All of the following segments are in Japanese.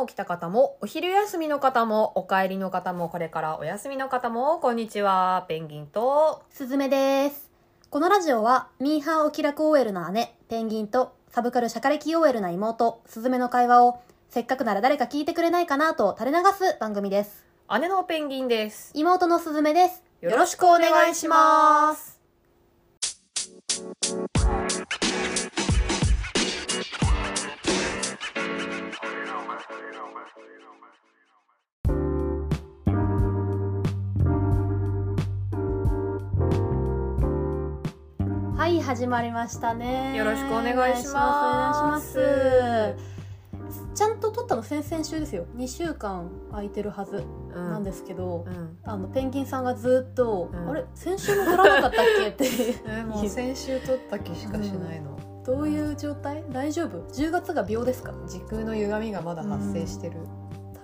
朝起きた方も、お昼休みの方も、お帰りの方も、これからお休みの方も、こんにちは。ペンギンと、すずめです。このラジオは、ミーハーお気楽 OL の姉、ペンギンと、サブカルシャカレキ OL な妹、すずめの会話を、せっかくなら誰か聞いてくれないかなと垂れ流す番組です。姉のペンギンです。妹のすずめです。よろしくお願いします。はい、始まりましたね。よろしくお願いしますお願いします。ちゃんと撮ったの先々週ですよ。2週間空いてるはずうんなんですけど、うん。あの、ペンギンさんがずっと、うんあれ？先週も撮らなかったっけって。え、もう先週撮った気しかしないの。どういう状態？大丈夫 ?10 月が秒ですか？時空の歪みがまだ発生してる。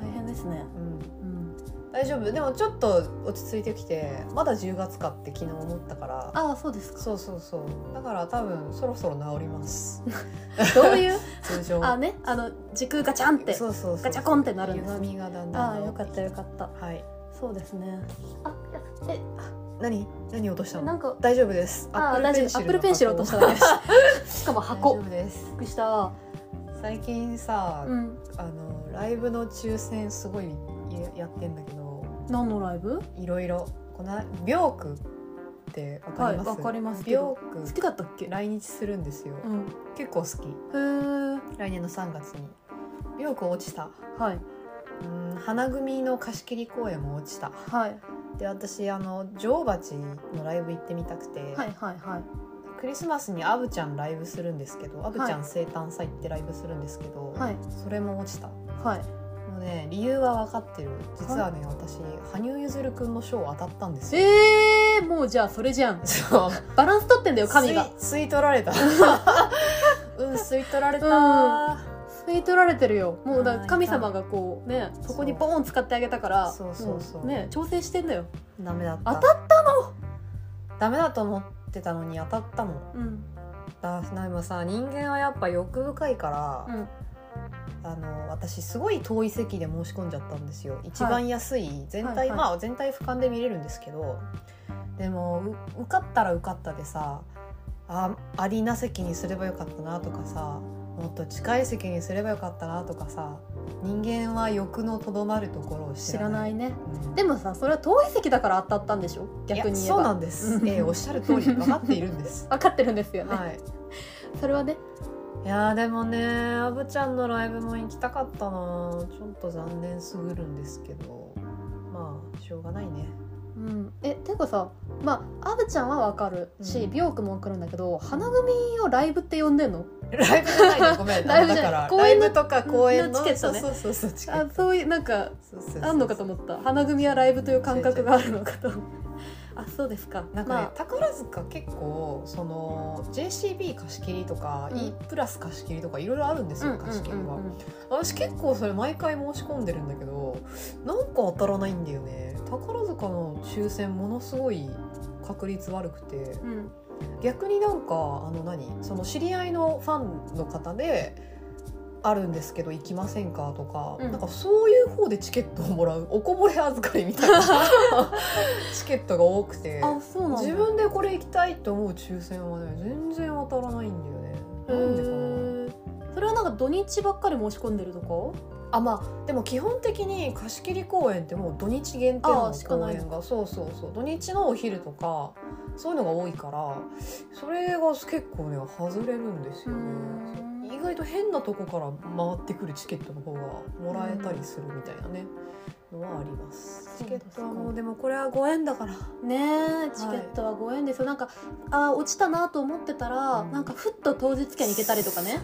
大変ですね。うん。うん。大丈夫？でもちょっと落ち着いてきて、まだ10月かって昨日思ったから。ああ、そうですか。そうそうそう。だから多分そろそろ治ります。どういう？通常。あ、ね、あの、時空ガチャンって。そうそうガチャコンってなるんです歪みがだんだんああ、よかったよかった。はいそうですね。あ、え、何？何落としたの？なんか、大丈夫ですああ、大丈夫。アップルペンシル落としたのだけです。しかも大箱。丈夫ですびっくりした。最近さ、うん。あのライブの抽選すごいややってんだけど何のライブ？いろいろこのビョークってわかります、はいわかりますけビどョー好きだったっけ？ク来日するんですよ、うん。結構好きへー。来年の3月にビョーク落ちたはい。うん花組の貸し切り公演も落ちたはい。で私あの女王蜂のライブ行ってみたくて、はいはいはい。クリスマスにアブちゃんライブするんですけどアブちゃはん生誕祭ってライブするんですけど、はい。それも落ちたはい。もうね理由は分かってる実はね、私羽生結弦くんの賞当たったんですよえー、もうじゃあそれじゃん。そうバランス取ってんだよ、神が。吸い吸い取られたうん吸い取られた、吸い取られてるよ。もうだはい神様がこうね、そこにボーン使ってあげたから、そうそうそう。もね、調整してんだよ。ダメだった。当たったの？ダメだと思ってたのに当たったのうん。だでもさ人間はやっぱ欲深いから、うん。あの私すごい遠い席で申し込んじゃったんですよ。一番安い全体、はいはい。まあ全体俯瞰で見れるんですけどでもう受かったら受かったでさあアリーナ席にすればよかったなとかさもっと近い席にすればよかったなとかさ人間は欲のとどまるところを知知ららなないいね。うん。でもさ、それは遠い席だから当たったんでしょ？逆に言えば。いやそうなんです、うん。ええおっしゃる通り分かっているんです。分かってるんですよね。はい。それはね。いやーでもねアブちゃんのライブも行きたかったな。ちょっと残念すぎるんですけど。まあしょうがないねうん。え、ていうかさ、まあ、アブちゃんはわかる。し、うん。ビョークもわかるんだけど、花組をライブって呼んでんの？ライブじゃないの？ごめん。ライブだから公演のライブとか公演ののチケットね。そうそうそうそうあ、そういう、なんか、あんのかと思った。花組はライブという感覚があるのかと。あ、そうですか。なんかね、ま宝塚結構その JCB 貸し切りとか、うん。E プラス貸し切りとかいろいろあるんですあ、よ、貸し切りは、うんうん。うんうん私結構それ毎回申し込んでるんだけどなんか当たらないんだよね。宝塚の抽選ものすごい確率悪くて。うん。逆になんかあの何？その知り合いのファンの方であるんですけど行きませんか？とか、うん。なんかそういう方でチケットをもらう おこぼれ預かりみたいな チケットが多くてあ、そうなんだ。自分でこれ行きたいと思う抽選はね全然当たらないんだよね。なんでかな。へーそれはなんか土日ばっかり申し込んでるとかあまあでも基本的に貸し切り公演ってもう土日限定あのーしかない。公演がそうそうそう。土日のお昼とかそういうのが多いからそれが結構ね外れるんですよね。うん。意外と変なとこから回ってくるチケットの方がもらえたりするみたいなねのはあります。チケットはもうでもこれはご縁だから。ねえチケットはご縁ですよ、なんかあー落ちたなと思ってたら、うん。なんかふっと当日券行けたりとかね。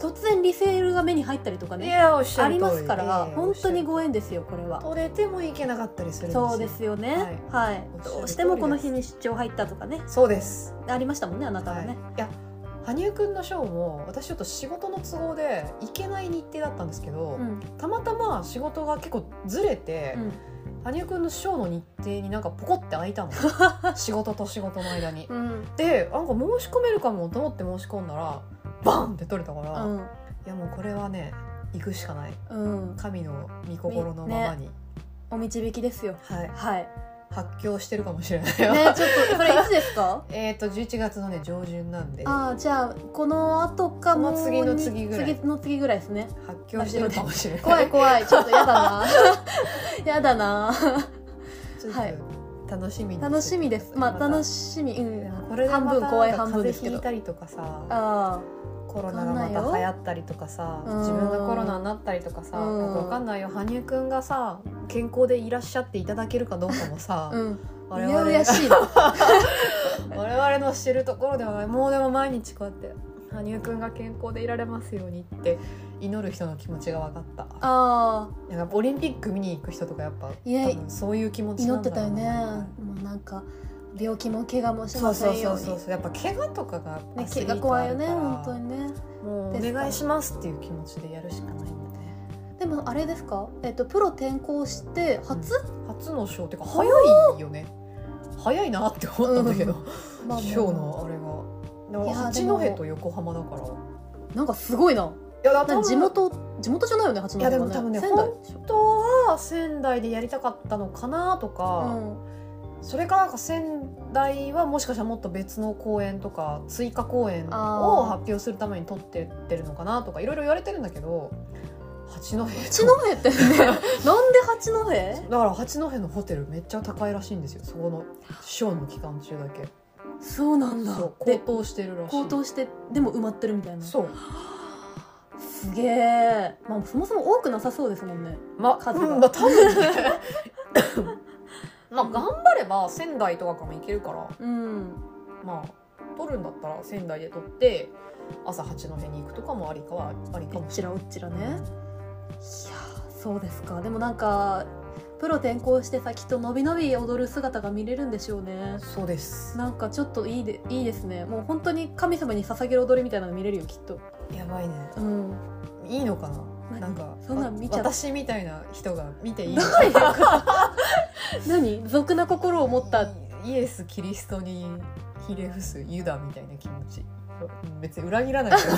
突然リセールが目に入ったりとかいねありますから、ええ本当にご縁ですよこれは。取れてもいけなかったりするんですよ。そうですよね。はい、おっしゃる通りです。どうしてもこの日に出張入ったとかね。そうです。ありましたもんねあなたははい、ね、いや羽生くんのショーも私ちょっと仕事の都合で行けない日程だったんですけど、うん。たまたま仕事が結構ずれて、うん。羽生くんのショーの日程になんかポコって開いたの。仕事と仕事の間に。うん。でなんか申し込めるかもと思って申し込んだらバンって取れたから、うん。いやもうこれはね行くしかない。うん。神の御心のままに、お導きですよ。はい。はい発狂してるかもしれないよ、ねちょっとそれいつですか？えっと11月のね上旬なんで。ああじゃあこの後かも次の次ぐらい。次の次ぐらいですね。発狂してるかもしれない。怖い怖いちょっとやだな。やだな。はい。と楽しみ楽しみです。まあた。楽しみ。うん。半分怖い半分ですけど。風邪ひいたりとかさ。あコロナがまた流行ったりとかさうん。自分がコロナになったりとかさうん。よくわかんないよ。羽生くんがさ健康でいらっしゃっていただけるかどうかもさ、あうん。我々 我々の知るところではないもうでも毎日こうやって羽生くんが健康でいられますようにって祈る人の気持ちが分かった。あやっぱオリンピック見に行く人とかやっぱいやそういう気持あちなんだろう祈ってたよね。なもうなんか病気も怪我もしそうませそうんように。そうそうやっぱ怪我とかがね怪我怖いよね本当にね。もうお願いしますっていう気持ちでやるしかない。んだねでもあれですか？えっとプロ転向して初、初のショーっていうか早いよね。早いなって思ったんだけど、まあショーのあれが八戸と横浜だから。いなんかすごいな。やだ何地元地元じゃないよね八戸いやではねも多分ね仙台本当は仙台でやりたかったのかなとか、それかなんか仙台はもしかしたらもっと別の公演とか追加公演を発表するために撮ってってるのかなとかいろいろ言われてるんだけど八戸八戸ってね なんで八戸？だから八戸のホテルめっちゃ高いらしいんですよ。そこのショーの期間中だけ。そうなんだ。高で騰してるらしい。高騰してでも埋まってるみたいな。そう。すげえ、まあ、そもそも多くなさそうですもんね。ま数が。うんまあ多分ね まあ頑張れば仙台とかからも行けるから。うん。まあ撮るんだったら仙台で撮って朝八戸に行くとかもありかはありかもしれない。ちらうっちらね。いやー。そうですか。でもなんかプロ転向してさきっとのびのび踊る姿が見れるんでしょうね。そうです。なんかちょっといいでいいですね。もう本当に神様に捧げる踊りみたいなの見れるよきっと。やばいね。うん。いいのかな。何なんかそんなん見ちゃわ私みたいな人が見ていいの？どういうこと何？俗な心を持った。イエス・キリストにひれ伏すユダみたいな気持ち。別に裏切らないけど。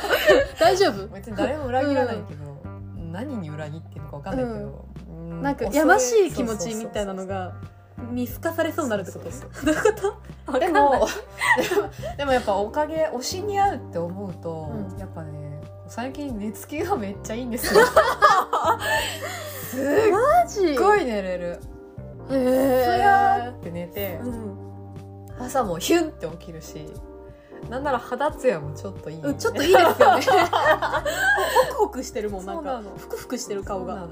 大丈夫？別に誰も裏切らないけど、何に裏切ってるのか分かんないけど、うなんかやましい気持ちみたいなのが見透かされそうになるってこと？そうそうどういうこと？でもでもやっぱおかげ推しに合うって思うと、うん。やっぱね最近寝つきがめっちゃいいんですよ。すっごい寝れる。へつやーえって寝てうん。朝もヒュンって起きるしなんなら肌ツヤもちょっといい、うんちょっといいですよね。ホクホクしてるもんなんか。ふくふくしてる顔が。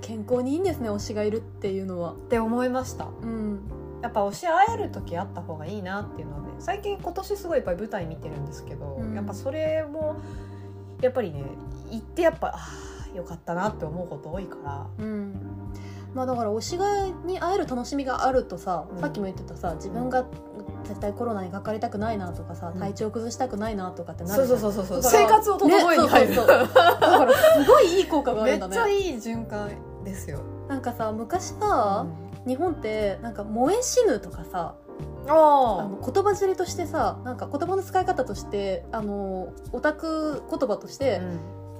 健康にいいんですね推しがいるっていうのは。て思いました。うん。やっぱ推し会える時あった方がいいなっていうので最近今年すごいいっぱい舞台見てるんですけど、うん。やっぱそれもやっぱりね行ってやっぱああよかったなって思うこと多いから。うん。まあだから推しがいに会える楽しみがあるとさ、うん。さっきも言ってたさ自分が絶対コロナにかかりたくないなとかさ、うん。体調崩したくないなとかってなそうるそうそうそう。だから生活を整えに入る、ねそうそうそうだからすごいいい効果があめるんだね。っちゃいい循環ですよ、なんかさ昔さ、日本ってなんか燃え死ぬとかさああの言葉尻としてさなんか言葉の使い方としてあのオタク言葉として、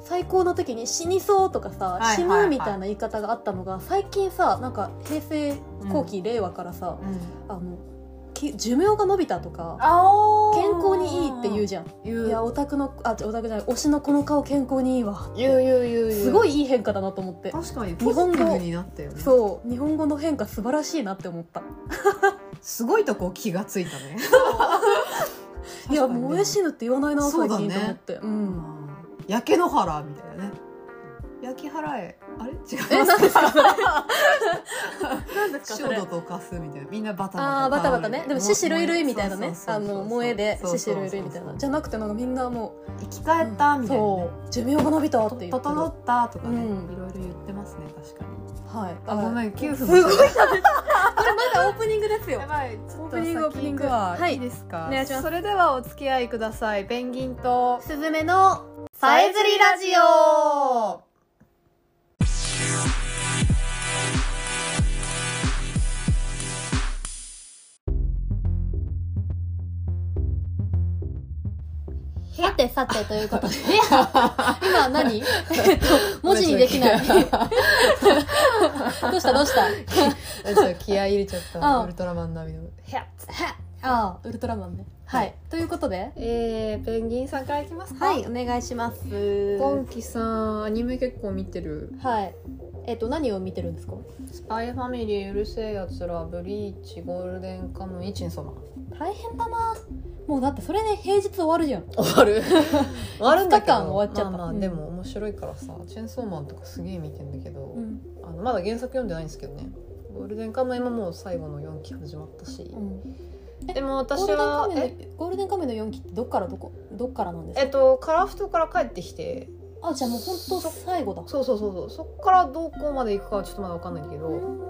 最高の時に死にそうとかさ、死ぬみたいな言い方があったのが最近さなんか平成後期、令和からさあのき寿命が伸びたとかあ健康にいいって言うじゃん。いやオタクのあオタクじゃない。推しのこの顔健康にいいわ。言う言う言うすごいいい変化だなと思って。確かに日本語ポジティブになったよね。そう。日本語の変化素晴らしいなって思った。すごいとこ気がついたね。いやね。燃え死ぬって言わないな最近と思って。ううんん焼け野原みたいなね焼き払え。あれ？違うえ何ですか？何ですか？それ。とかすみたいな。みんなバタバタあーバタバタね。でも獅子類類みたいなね。あの萌えで獅子類類みたいな。じゃなくてなんかみんなも生き返ったうみたいな。寿命が伸びたって言ってる。整ったとかね、うん。いろいろ言ってますね確かに。はい。あごめん9分すごいこれまだオープニングですよ。やばい。オープニングオープニングは。い。いいですか？お願いします。それではお付き合いください。ペンギンと。すずめのさえずりラジオへてさてということで、今何？えっと、文字にできない。どうした？どうした？ちょっと気合い入れちゃっあたウルトラマン並みの。ヒャッああ、ウルトラマンね。はい。はい。ということで、えー、ペンギンさんからいきますか。はい、お願いします。ポンキさんアニメ結構見てる。はい。えっと、何を見てるんですか？スパイファミリーうるせえやつらブリーチゴールデンカムイチンソマ。大変だな。もうだってそれで平日終わるじゃん。終わる。終わるんだけど。5日間終わっちゃった。まあまあ、うん。でも面白いからさチェンソーマンとかすげえ見てんだけど、うん。あのまだ原作読んでないんですけどね。ゴールデンカムイももう最後の4期始まったし、えでもゴー私ルデンカはゴールデンカメの4期ってどっからどこ？どっからなんですか？えっとカラフトから帰ってきて。あじゃあもう本当最後だ。そうそうそうそう。そっからどこまで行くかはちょっとまだ分かんないけど、うん。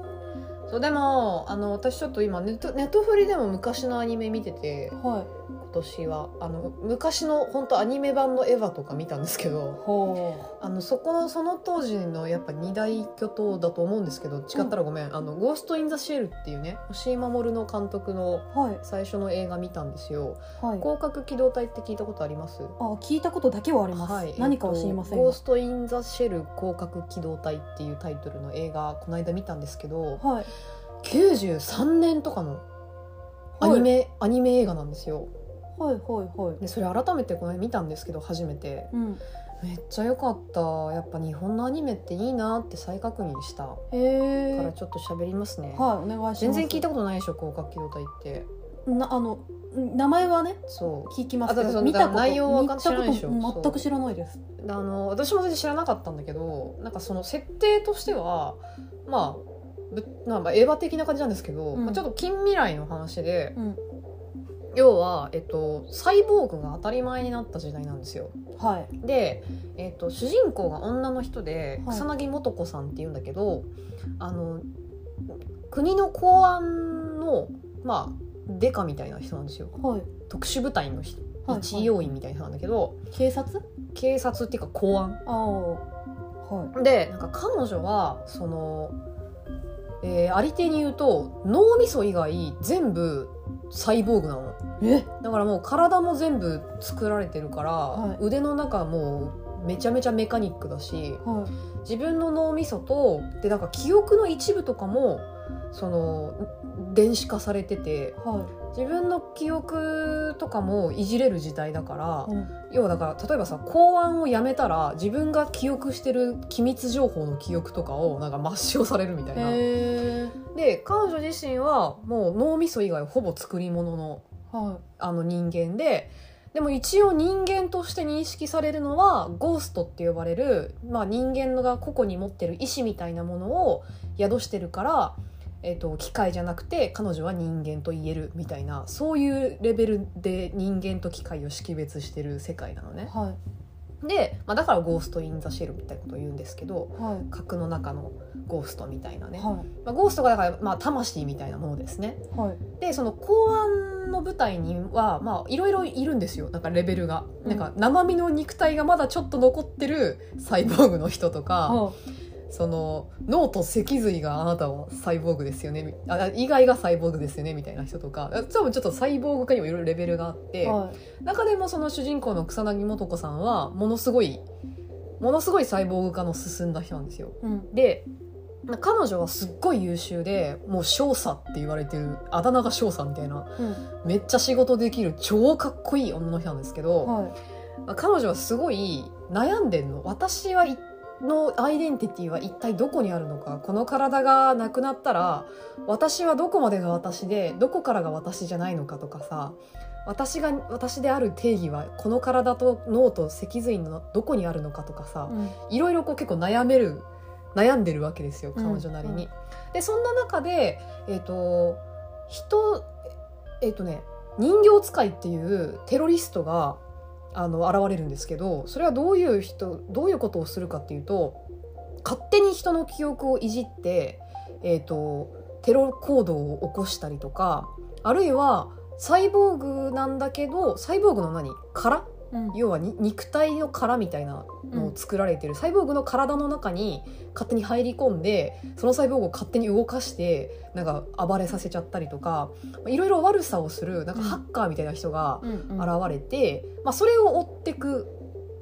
そうでもあの私ちょっと今ネットネットフリでも昔のアニメ見てて。はい今年は。あの昔の本当アニメ版の「エヴァ」とか見たんですけどほあのそこのその当時のやっぱ二大巨頭だと思うんですけど違ったらごめん「あのゴースト・イン・ザ・シェル」っていうね押井守の監督の最初の映画見たんですよ。はい。広角機動隊って聞いたことあります？あ聞いたことだけはあります、はい。何かは知りませんが。ゴースト・イン・ザ・シェル広角機動隊っていうタイトルの映画この間見たんですけどはい。93年とかのアニメ、アニメ映画なんですよはいはいはい。でそれ改めてこの間見たんですけど初めて。うん。めっちゃ良かった。やっぱ日本のアニメっていいなって再確認した。からちょっと喋りますね、はいお願いします。全然聞いたことないでしょ広角機動隊って。なあの名前はねそう。聞きますけど見たこと内容は見たこと知らないでしょ。全く知らないです。あの私も全然知らなかったんだけどなんかその設定としてはまあぶまあまあエヴァ的な感じなんですけど、うん。まあちょっと近未来の話でうん要は、えっと、サイボーグが当たり前になった時代なんですよ。はい。で、えっと、主人公が女の人ではい。草薙素子さんっていうんだけど、あの国の公安のまあデカみたいな人なんですよ。はい。特殊部隊の人。はい一要員みたいな人なんだけど、警察？警察っていうか公安。ああはい。でなんか彼女はその、えー、ありていに言うと脳みそ以外全部サイボーグなの。え？だからもう体も全部作られてるから、はい。腕の中もうめちゃめちゃメカニックだしはい。自分の脳みそとでなんか記憶の一部とかもその電子化されてては自分の記憶とかもいじれる時代だから、い、うん。要はだから例えばさ公安をやめたら自分が記憶してる機密情報の記憶とかをなんか抹消されるみたいな。で彼女自身はもう脳みそ以外ほぼ作り物のはあの人間ででも一応人間として認識されるのはゴーストって呼ばれる、まあ、人間が個々に持ってる意志みたいなものを宿してるから、えっと機械じゃなくて彼女は人間と言えるみたいなそういうレベルで人間と機械を識別してる世界なのね。いはい。で、まあ、だからゴースト・イン・ザ・シェルみたいなことを言うんですけどはい。核の中のゴーストみたいなね、はまあ、ゴーストがだから、まあ、魂みたいなものですね。いはい。でその公安の部隊にはまあいろいろいるんですよ。なんかレベルが、うん。なんか生身の肉体がまだちょっと残ってるサイボーグの人とか、はその脳と脊髄があなたはサイボーグですよね。みあ以外がサイボーグですよねみたいな人とか。多分ちょっとサイボーグ化にもいろいろレベルがあって、はい。中でもその主人公の草薙素子さんはものすごいものすごいサイボーグ化の進んだ人なんですよ。うん。で彼女はすっごい優秀でもう少佐って言われてるあだ名が少佐みたいな。うん。めっちゃ仕事できる超かっこいい女の人なんですけど、はい。彼女はすごい悩んでんの。私はいのアイデンティティは一体どこにあるのかこの体がなくなったら私はどこまでが私でどこからが私じゃないのかとかさ私が私である定義はこの体と脳と脊髄のどこにあるのかとかさ、うん。いろいろこう結構悩める悩んでるわけですようん。彼女なりに。でそんな中で、えー、と人えっ、とね人形使いっていうテロリストがあの現れるんですけどそれはどういう人どういうことをするかっていうと勝手に人の記憶をいじって、えー、とテロ行動を起こしたりとかあるいはサイボーグなんだけどサイボーグの何？殻要はに肉体の殻みたいなのを作られてる、サイボーグの体の中に勝手に入り込んでそのサイボーグを勝手に動かしてなんか暴れさせちゃったりとかいろいろ悪さをするなんかうんハッカーみたいな人が現れて、まあ、それを追っていく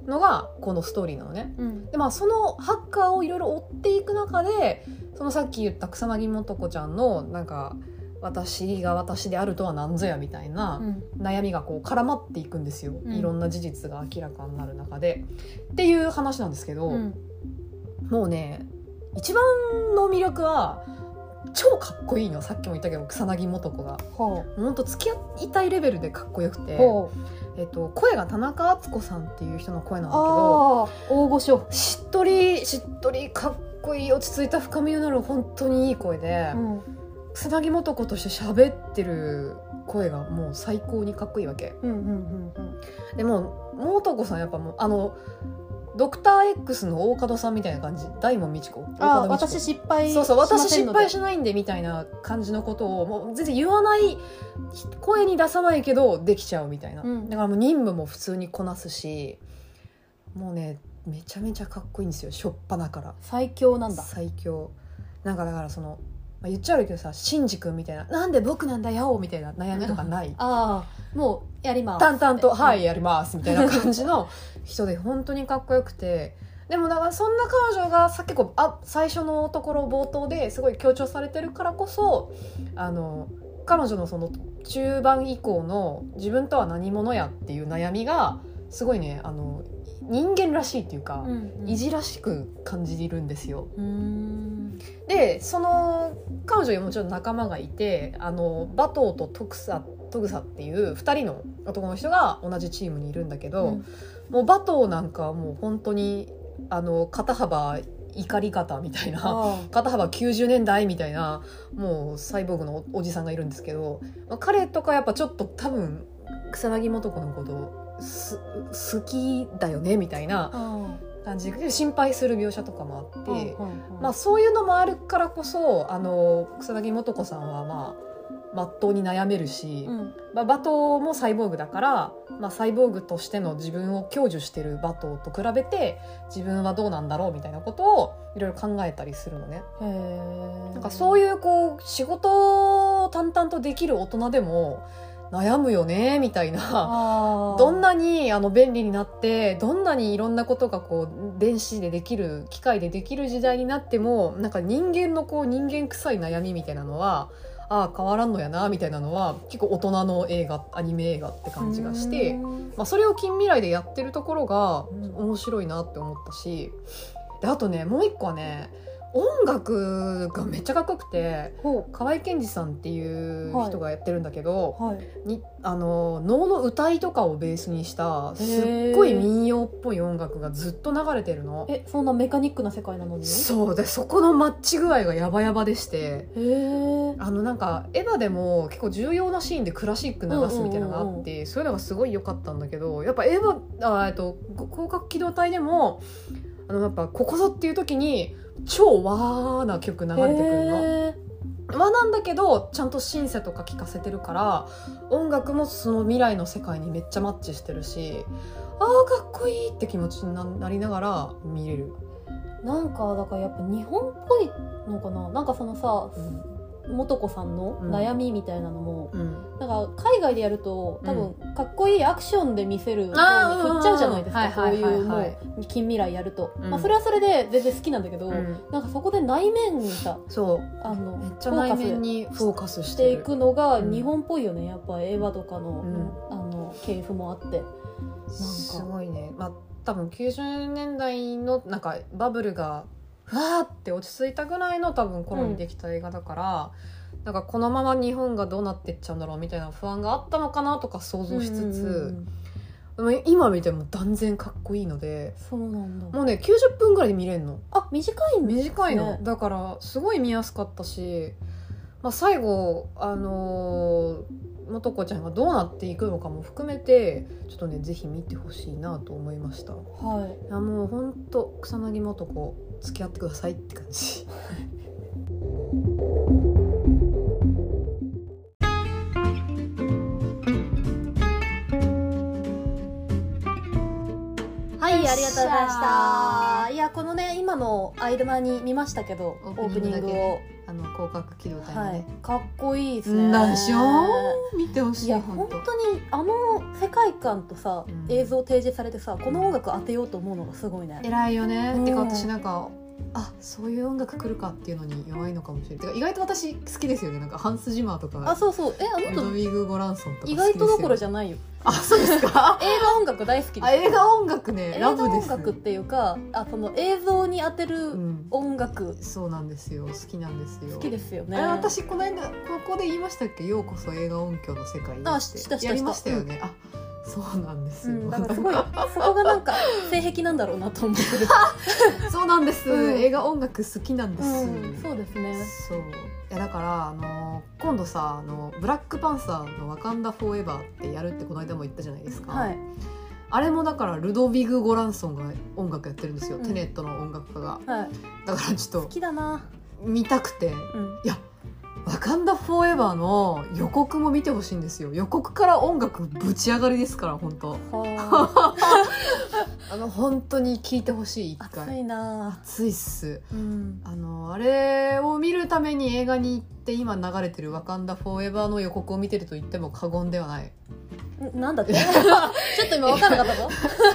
のがこのストーリーなのね。うん。でまあそのハッカーをいろいろ追っていく中でそのさっき言った草薙素子ちゃんのなんか私が私であるとは何ぞやみたいなうん。悩みがこう絡まっていくんですよ、うん。いろんな事実が明らかになる中で。っていう話なんですけど、うん。もうね一番の魅力は超かっこいいの。さっきも言ったけど草薙素子が。ほほんと付き合いたいレベルでかっこよくう。て、えっと、声が田中敦子さんっていう人の声なんだけど大御所。しっとりしっとりかっこいい落ち着いた深みのある本当にいい声で、うん草薙素子として喋ってる声がもう最高にかっこいいわけ。うんうんうんでも素子さんやっぱもうあのドクター X の大門さんみたいな感じ。大門みち子。ああ私失敗そうそう私失敗ししないんでみたいな感じのことをもう全然言わない声に出さないけどできちゃうみたいな、うん。だからもう任務も普通にこなすしもうねめちゃめちゃかっこいいんですよ。しょっぱなから。最強なんだ。最強。なんかだからその、まあ、言っちゃうけどさシンジ君みたいな「なんで僕なんだよ」みたいな悩みとかない？ああもうやります。淡々と「うんはいやります」みたいな感じの人で本当にかっこよくて。でもだからそんな彼女がさっきこうあ最初のところ冒頭ですごい強調されてるからこそあの彼女のその中盤以降の自分とは何者やっていう悩みがすごいねあの人間らしいっていうか、うんうん。いじらしく感じるんですよ。でその彼女にもちろん仲間がいてあのバトーとトクサトグサっていう2人の男の人が同じチームにいるんだけど、うん。もうバトーなんかはもう本当にあの肩幅怒り方みたいなあ肩幅90年代みたいなもうサイボーグのおおじさんがいるんですけど、まあ彼とかやっぱちょっと多分草薙素子のことす好きだよねみたいなあ感じ。で心配する描写とかもあって。ままあ、そういうのもあるからこそあの草薙素子さんはまあまっとうに悩めるし、うん。まあ、バトーもサイボーグだから、まあ、サイボーグとしての自分を享受してるバトーと比べて自分はどうなんだろうみたいなことをいろいろ考えたりするのね。へえなんかそういうこう仕事を淡々とできる大人でも悩むよねみたいな。どんなにあの便利になってどんなにいろんなことがこう電子でできる機械でできる時代になってもなんか人間のこう人間臭い悩みみたいなのはああ変わらんのやなみたいなのは結構大人の映画アニメ映画って感じがして、うん。まあ、それを近未来でやってるところがうん。面白いなって思ったし。であとねもう一個はね音楽がめっちゃかっこよくてほ河合健二さんっていう人がやってるんだけど、うはい。にあの能の歌いとかをベースにしたすっごい民謡っぽい音楽がずっと流れてるの。えそんなメカニックな世界なのに？へそうでそこのマッチ具合がヤバヤバでして。えあのなんかエヴァでも結構重要なシーンでクラシック流すみたいなのがあって、そういうのがすごい良かったんだけどやっぱエヴァあえっと広角機動隊でもあのやっぱここぞっていう時に超和な曲流れてくるの。和なんだけどちゃんとシンセとか聴かせてるから音楽もその未来の世界にめっちゃマッチしてるしあーかっこいいって気持ちにななりながら見れる、なんかだからやっぱ日本っぽいのかな。なんかそのさうん素子さんの悩みみたいなのも、うん、なんか海外でやると多分かっこいいアクションで見せる方に振っちゃうじゃないですうんかこういうもう近未来やると、うん。まあ、それはそれで全然好きなんだけど、うん。なんかそこで内面にさそう。あのめっちゃ内面にフォーカスししてているくのがうん日本っぽいよねやっぱ映画とかの,、ん。あの系譜もあって。すごいね。まあ多分90年代のなんかバブルがふわーって落ち着いたぐらいの多分頃にできた映画だから、なんかこのまま日本がどうなってっちゃうんだろうみたいな不安があったのかなとか想像しつつ、うんうん今見ても断然かっこいいのでそうなんだ。もうね90分ぐらいで見れるの。あ短いんだ。短いの、ね。だからすごい見やすかったし、まあ、最後あのー、素子ちゃんがどうなっていくのかも含めてちょっとねぜひ見てほしいなと思いました。いはい。やもうほんと草薙素子付き合ってくださいって感じ。はい、ありがとうございました。今の間に見ましたけどオープニングを。あの広角機動隊のはい。ね、かっこいいですね。でしょう？見てほしいいや本当。本当にあの世界観とさ、うん。映像提示されてさこの音楽当てようと思うのがすごいね。偉いよね、うん。てか私なんかあそういう音楽来るかっていうのに弱いのかもしれない。意外と私好きですよね。なんかハンス・ジマーとか。あそうそう。えあのウィグ・ゴランソンとか好き人意外とどころじゃないよ。あそうですか？映画音楽大好きです。あ映画音楽ね。ラブです音楽っていうかあその映像に当てうるん、音楽。そうなんですよ。好きなんですよ。好きですよね。私この間ここで言いましたっけ？ようこそ映画音響の世界あしたしたした。やりましたよね、あそうなんですよ、うん、だからすごいそこがなんか性癖なんだろうなと思ってる、そうなんです、うん。映画音楽好きなんです、うん、そうですね。そう。いやだからあの今度さあのブラックパンサーの「ワカンダ・フォーエバー」ってやるってこの間も言ったじゃないですか、はい。あれもだからルドビグ・ゴランソンが音楽やってるんですよ、うん。テネットの音楽家が。はい。だからちょっと好きだな。見たくて。うん。いやワカンダ・フォーエバーの予告も見てほしいんですよ。予告から音楽ぶち上がりですから本当。はあ。の本当に聞いてほしい一回。いな。熱いっす。うん。あのあれを見るために映画に行って今流れてる「ワカンダ・フォーエバー」の予告を見てると言っても過言ではない。んなんだって？ちょっと今分からなかったぞ。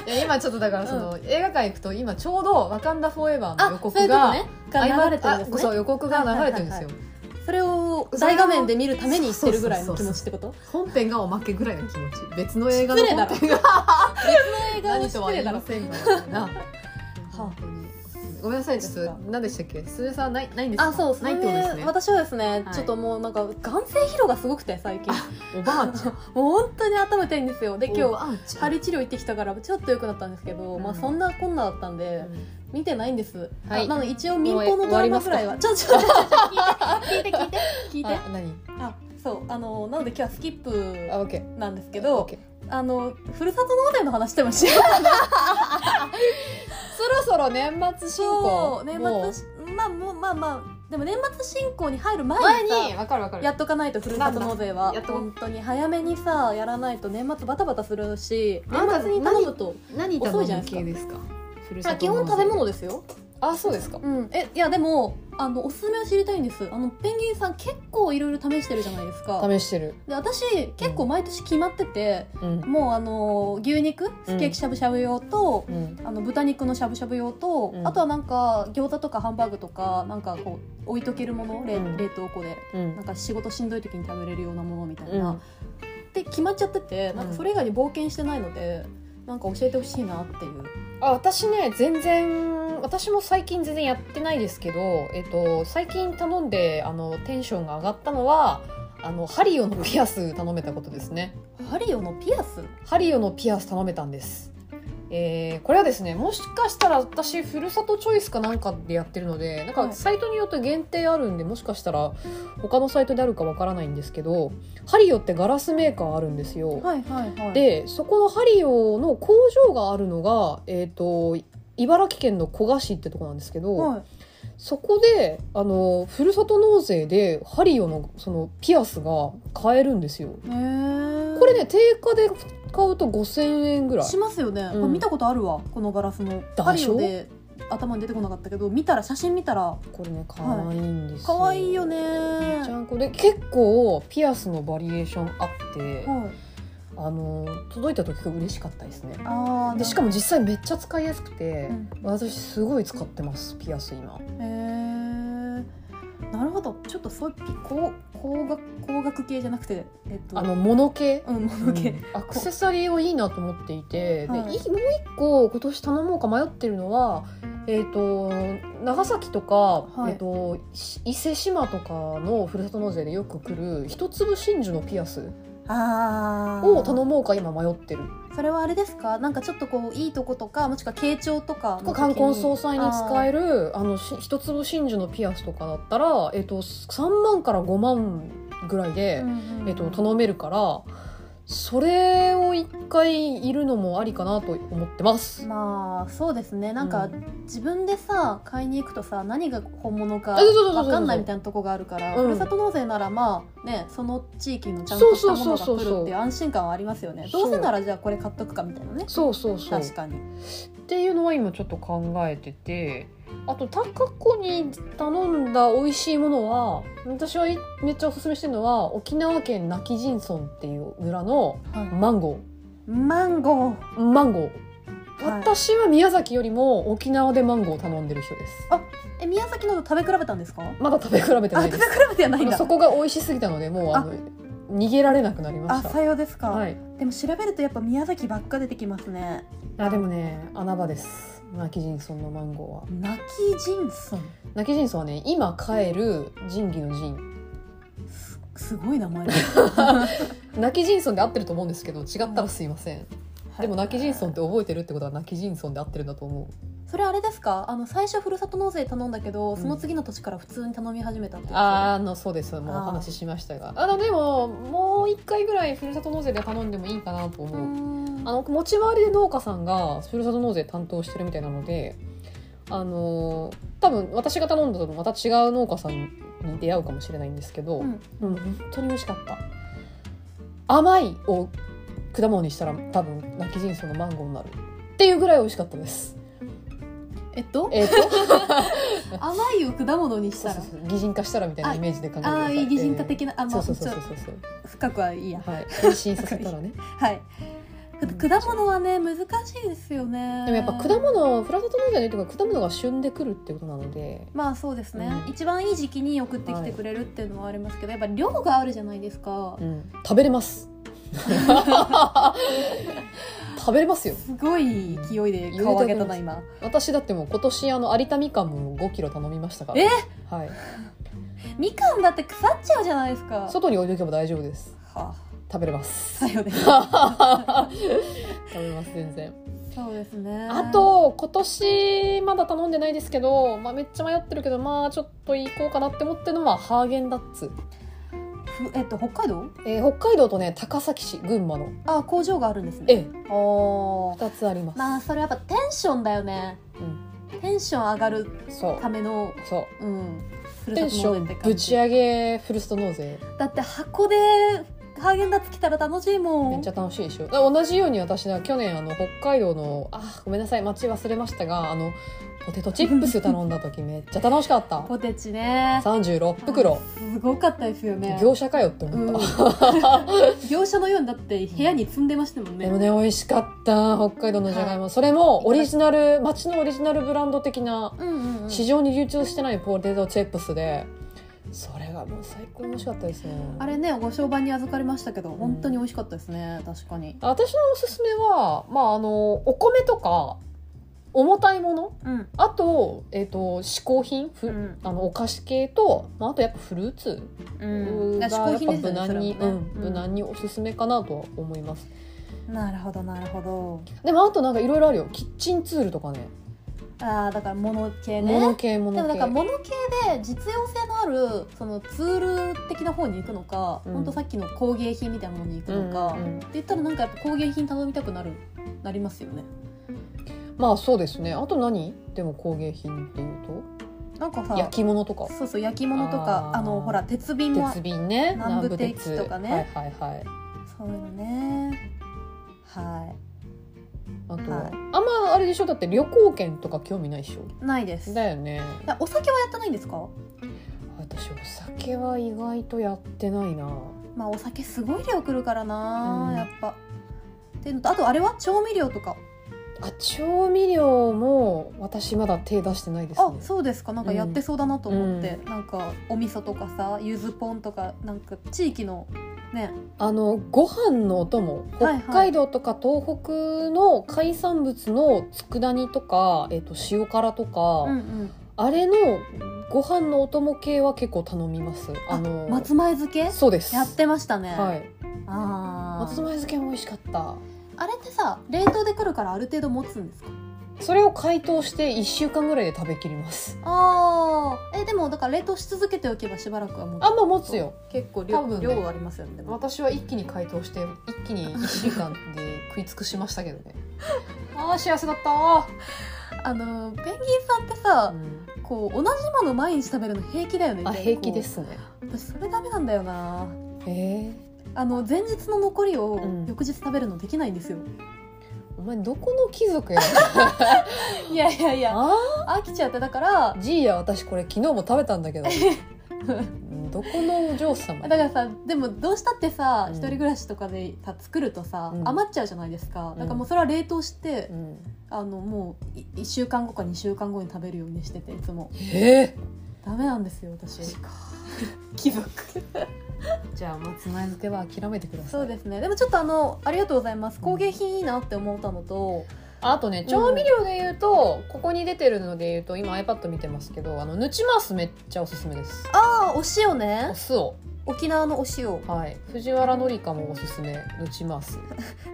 今ちょっとだからその、映画館行くと今ちょうど「ワカンダ・フォーエバー」の予告がね。が流れてるんですあそうね予告が流れてるんですよ、はいそれを大画面で見るために行ってるぐらいの気持ちってこと？本編がおまけぐらいの気持ち。別の映画の本編が映画の何とは言い失礼だろごめんなさいちょっと何でしたっけ？すずさんないないんですか？あそうそないってことですね。私はですね、はい。ちょっともうなんか眼性疲労がすごくて最近。おばあちゃんもう本当に頭痛いんですよ。で今日針治療行ってきたからちょっと良くなったんですけど、うん。まあそんなこんなだったんで、見てないんです、はい。あなので一応民放のドラマぐらいは。ちょちょちょちょ。聞いて聞いて聞いて。聞いてあ何？あそうあのなので今日はスキップなんですけどあのふるさと納税の話してもし そろそろ年末進行。年末しまあもうまあまあでも年末進行に入る前に前さに分かる分かる。やっとかないとふるさと納税は。本当に早めにさやらないと年末バタバタするし年末に頼むと何遅いじゃないですかふるあさと基本食べ物ですよ。あそうですか。うん。えいやでもあのおすすめを知りたいんです。あのペンギンさん結構いろいろ試してるじゃないですか。試してる。で私結構毎年決まってて、うん。もうあの牛肉すき焼きしゃぶしゃぶ用と、うん。あの豚肉のしゃぶしゃぶ用と、うん。あとはなんか餃子とかハンバーグとかなんかこう置いとけるもの冷,、うん。冷凍庫で。うん。なんか仕事しんどい時に食べれるようなものみたいな、うん。で決まっちゃっててなんかそれ以外に冒険してないのでなんか教えてほしいなっていう。あ私ね全然私も最近全然やってないですけど、えっと、最近頼んであのテンションが上がったのはあのハリオのピアス頼めたことですね。ハリオのピアス？ハリオのピアス頼めたんですえーこれはですねもしかしたら私ふるさとチョイスかなんかでやってるのでなんかはい。サイトによって限定あるんでもしかしたら他のサイトであるかわからないんですけどハリオってガラスメーカーあるんですよ、はいはいはい。でそこのハリオの工場があるのが、えー、と茨城県の古河市ってとこなんですけど、はい。そこであのふるさと納税でハリオのそのピアスが買えるんですよ。これね定価で買うと5000円ぐらい。しますよね、うん。これ見たことあるわ。このガラスの。でしょ？ハリオで頭に出てこなかったけど見たら写真見たらこれね可愛いんですよ、可愛いよね。ちゃんこで結構ピアスのバリエーションあって、はい。あの届いた時嬉しかったですね。でしかも実際めっちゃ使いやすくて、うん。私すごい使ってますピアス今。へえほどちょっとそういうピ高高額高額系じゃなくてえっとあの物系？うん物系、うん。アクセサリーをいいなと思っていて、はい。もう一個今年頼もうか迷ってるのは、えー、と長崎とか、はい。えー、とし伊勢志摩とかのふるさと納税でよく来る一粒真珠のピアスを頼もうか今迷ってる。それはあれですか？なんかちょっとこういいとことかもしくは慶長とか冠婚葬祭に使えるるあのし一粒真珠のピアスとかだったら、えー、と3万から5万ぐらいで、えー、と頼めるからそれを一回いるのもありかなと思ってます。まあそうですね。なんか、う自分でさ買いに行くとさ何が本物か分かんないみたいなとこがあるからうん。ふるさと納税ならまあねその地域のちゃんとしたものが来るっていう安心感はありますよね。どうせならじゃあこれ買っとくかみたいなね。そうそうそう。確かに。っていうのは今ちょっと考えててあと高子に頼んだ美味しいものは私はいめっちゃおすすめしてるのは沖縄県今帰仁村っていう村のマンゴマンゴー。ーマンゴー、はい。私は宮崎よりも沖縄でマンゴーを頼んでる人です。え宮崎のと食べ比べたんですか？まだ食べ比べてあ食べないです。比べてはないんだ。そこが美味しすぎたのでもうあの逃げられなくなりました。あさようですか、はい。でも調べるとやっぱ宮崎ばっか出てきますね。あでもね穴場です今帰仁村のマンゴーは。泣き人村泣き仁村はね今帰る仁義の仁すごい名前 泣き仁村で合ってると思うんですけど違ったらすいません、でも泣き仁村って覚えてるってことは泣き仁村で合ってるんだと思う。それあれですか？あの最初ふるさと納税頼んだけど、その次の年から普通に頼み始めたってやつあーあのそうですもうお話ししましたがあのでももう一回ぐらいふるさと納税で頼んでもいいかなとう思う、んあの持ち回りで農家さんがふるさと納税担当してるみたいなのであのー多分私が頼んだのとまた違う農家さんに出会うかもしれないんですけど、うんうん、本当に美味しかった甘いを果物にしたら多分泣き人村のマンゴーになるっていうぐらい美味しかったです。えっと？えっ、と？甘いを果物にしたら？そうそうそう擬人化したらみたいなイメージで考えてああ擬人化的な？あまあそうそうそうそうそう。深くはいいや。はい変身させたらね。はい。ふ果物はね難しいですよね。でもやっぱ果物フラサト農園というか果物が旬でくるってことなので。まあそうですね、うん。一番いい時期に送ってきてくれるっていうのはありますけど、やっぱ量があるじゃないですか、うん。食べれます食べれますよ。すごい勢いで顔上げたな今。私だってもう今年あの有田みかんも5キロ頼みましたから。え？はい。みかんだって腐っちゃうじゃないですか。外に置いとけば大丈夫です。は食べれます。食べます全然。そうですね。あと今年まだ頼んでないですけど、まあ、めっちゃ迷ってるけどまあちょっと行こうかなって思ってるのはハーゲンダッツ、ふえっと北海道？えー北海道とね高崎市群馬の。あ工場があるんですえねおー。2つあります、まあそれやっぱテンションだよね。うん、テンション上がるためのそう。うん。ふるテンションぶちげ上げフルスト納税。だって箱でハーゲンダッツ来たら楽しいもん。めっちゃ楽しいでしょ。同じように私は去年あの北海道のあごめんなさい町忘れましたがあのポテトチップス頼んだ時めっちゃ楽しかった。ポテチね。36袋。すごかったですよね。業者かよってうん思った、業者のようにだって部屋に積んでましたもんね。でもね美味しかった北海道のじゃがいも、それもオリジナル町のオリジナルブランド的なうんうんうん。市場に流通してないポテトチップスでそれがもう最高に美味しかったですね。あれねご商売に預かりましたけど本当に美味しかったですね。確かに。私のおすすめはまああのお米とか重たいものうん。あと,、えー、と嗜好品ふ、うん。あのお菓子系と、まあ、あとやっぱフルーツうん。がやっぱ嗜好品ですよ無難に、うん無難におすすめかなとは思います。なるほどなるほど。でもあとなんかいろいろあるよ。キッチンツールとかねああだから物系ね。物系でも物系なんか物系で実用性のあるそのツール的な方に行くのか、うん。ほんとさっきの工芸品みたいなものに行くのか、うんうん。って言ったらなんかやっぱ工芸品頼みたくなるなりますよね。まあそうですね。あと何？でも工芸品っていうなんかさと焼き物とか。そうそう焼き物とかあのほら鉄瓶も鉄瓶ね。南部鉄とかね。はいはいはい。そういうのね。はあと、はい。あんまあれでしょ？だって旅行券とか興味ないでしょ？いないです。だよね。お酒はやってないんですか？私お酒は意外とやってないな。まあお酒すごい量くるからな、うん。やっぱ。っていうのとあとあれは調味料とか。あ調味料も私まだ手出してないですね。あそうですか。なんかやってそうだなと思って、うなんかお味噌とかさゆずポンとかなんか地域のね。あのご飯のお供北海道とか東北の海産物の佃煮とか、えっと塩辛とか、うんうん。あれのご飯のお供系は結構頼みます。ああの松前漬け？そうです。やってましたね、はい。あー。松前漬けも美味しかった。あれってさ冷凍で来るからある程度持つんですか？それを解凍して1週間ぐらいで食べきります。ああえでもだから冷凍し続けておけばしばらくはもあんま持つよ。結構量,、ね。量ありますよね私は一気に解凍して一気に1週間で食い尽くしましたけどね。あー幸せだった。あのペンギンさんってさ、うん。こう同じもの毎日食べるの平気だよねあ平気ですね。私それダメなんだよな。えー、あの前日の残りをうん。翌日食べるのできないんですよ、お前どこの貴族や いやいやいや。あ飽きちゃってだからーじいや私これ昨日も食べたんだけど。う んどこのお嬢様だからさでもどうしたってさ、うん。一人暮らしとかでさ作るとさ、うん。余っちゃうじゃないですか。ん。だからもうそれは冷凍して、うん。あのもう1週間後か2週間後に食べるようにしてていつも。えダメなんですよ私。ー、貴族 じゃあ松前漬けは諦めてください。そうですね。でもちょっとあのありがとうございます。工芸品いいなって思ったのとあとね調味料で言うと、ここに出てるので言うと今 iPad 見てますけどあのヌチマースめっちゃおすすめです。ああお塩おね酢を沖縄のお塩はい。藤原紀香もおすすめヌチマース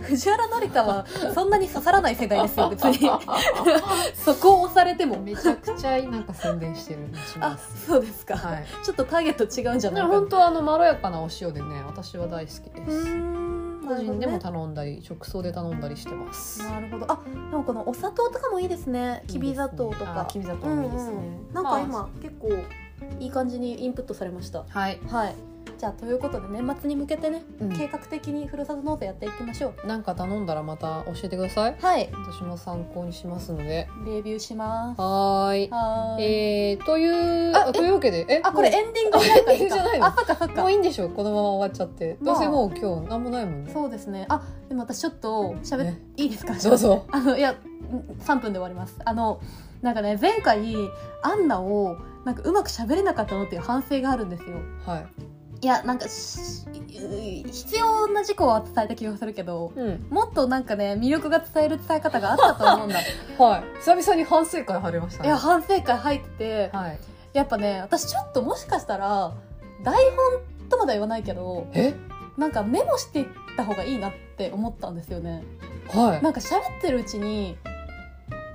藤原紀香はそんなに刺さらない世代ですよ 別に。そこを押されてもめちゃくちゃなんか宣伝してるヌチマあそうですか、はい。ちょっとターゲット違うんじゃないか。本当あのまろやかなお塩でね私は大好きでうす個人でも頼んだり直送で頼んだりしてます。なるほど。あでもこのお砂糖とかもいいですね。きび砂糖とか。あきび砂糖もいいですね、うんなんか今、ま結構いい感じにインプットされました。あはい、はいじゃあということで年末に向けてね、うん。計画的にふるさと納税やっていきましょう。なんか頼んだらまた教えてください。はい。私も参考にしますので。レビューします。はーい。はーい。えー、というああというわけでえあこれもエンディングじゃない エンディングじゃないの？あそっかそっか。うもういいんでしょう？このまま終わっちゃって、まあ。どうせもう今日なんもないもんね。そうですね。あでも私ちょっとしゃべっねいいですか？どうぞ。あのいや3分で終わります。あのなんかね前回アンナをなんかうまく喋れなかったのっていう反省があるんですよ。はいいやなんかし必要な事項は伝えた気がするけどうん。もっとなんかね魅力が伝える伝え方があったと思うんだ。はい。久々に反省会入りましたね。いや反省会入っててはい。やっぱね私ちょっともしかしたら台本とまでは言わないけどえ？なんかメモしていった方がいいなって思ったんですよね。はい。なんか喋ってるうちに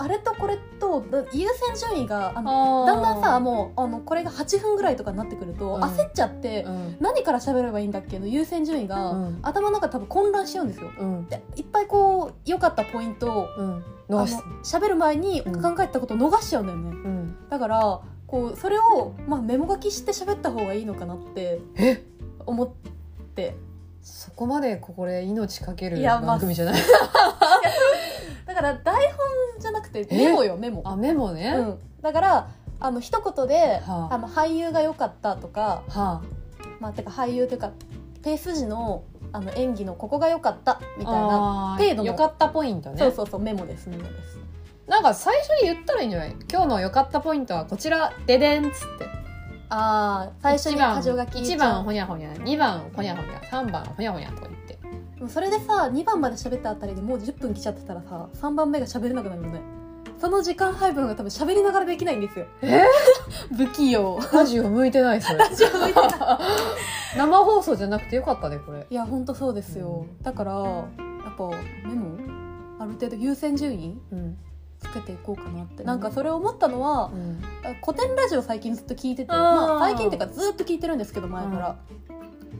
あれとこれとだ優先順位があのだんだんさもうあのこれが8分ぐらいとかになってくると、うん。焦っちゃって、うん。何から喋ればいいんだっけの優先順位が、うん。頭の中多分混乱しちゃうんですよ。うん。でいっぱいこう良かったポイントを逃し喋る前にうん。考えたことを逃しちゃうんだよね。うん。だからこうそれを、まあ、メモ書きして喋った方がいいのかなってえ？思って。そこまでこれ命かける番組じゃない？だから台本じゃなくてメモよメモ。あメモね、うん、だからあの一言で、はあ。あの俳優が良かったとか、はまあ、てか俳優というかペース時のあの演技のここが良かったみみたいな、程度の。よかったポイントね。そうそうそうメモですメモです。なんか最初に言ったらいいんじゃない？今日の良かったポイントはこちら。ででんっつって。ああ最初に1番箇条書き1番ほにゃほにゃ2番ほにゃほにゃ3番ほにゃほにゃとか言ってでもそれでさ2番まで喋ったあたりでもう10分来ちゃってたらさ3番目が喋れなくなるよね。その時間配分が多分喋りながらできないんですよ。え不器用。ラジオ向いてないそれラジオ向いてない。生放送じゃなくてよかったねこれ。いやほんとそうですよ、うだからやっぱメモ？ある程度優先順位うん、つけていこうかなって、うん。なんかそれを思ったのはうん、古典ラジオ最近ずっと聞いててまあ、最近っていうかずっと聞いてるんですけど前から、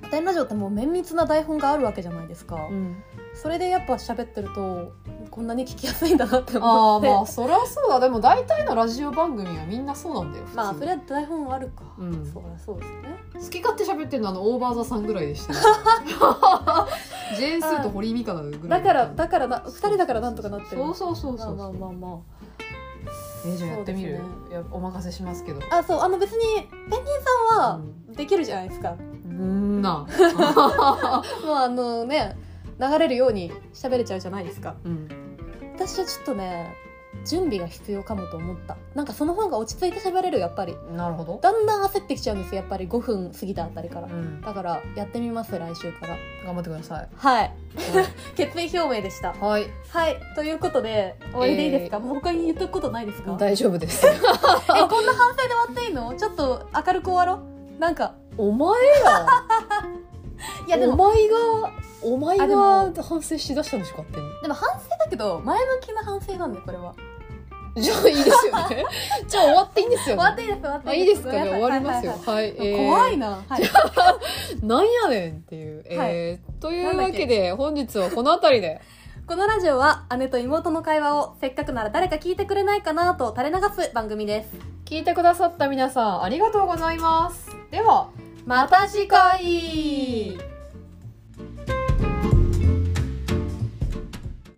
古典ラジオってもう綿密な台本があるわけじゃないですか、うん、それでやっぱ喋ってるとこんなに聞きやすいんだなってああ思って。まあそりゃそうだ。でも大体のラジオ番組はみんなそうなんだよまあそれは台本あるか、うん。そうだそうですね。好き勝手喋ってるのはあのオーバーザさんぐらいでしたよ。ジェーン・スーと堀井美香ぐらいだからだからな2人だからなんとかなってる。そうそうそうそうまあまあまあまえじゃあやってみる、そういやお任せしますけど。ああそうあの別にペンギンさんはできるじゃないですか、うんな。もうあのね流れるように喋れちゃうじゃないですか。うん。私はちょっとね準備が必要かもと思った。なんかその方が落ち着いて喋れるやっぱり。なるほど、だんだん焦ってきちゃうんですよやっぱり。5分過ぎたあたりから。うん、だからやってみます来週から。頑張ってください。はい。決意表明でした。はい。はい。ということで終わりでいいですか、もう他に言っとくことないですか？え大丈夫です。こんな反省で終わっていいの？ちょっと明るく終わろう？なんかお前や いやでもお前がお前あでがも反省しだしたんでしょ勝手に。でも反省だけど前向きな反省なんだよこれは。じゃあいいですよね。じゃあ終わっていいんですよね。終わっていいです終わってあいいですかね。終わりますよ。はいえー。怖いな。はい。なんやねんっていう、えーというわけで本日はこの辺りで。このラジオは姉と妹の会話をせっかくなら誰か聞いてくれないかなと垂れ流す番組です。聞いてくださった皆さんありがとうございますではまた次回。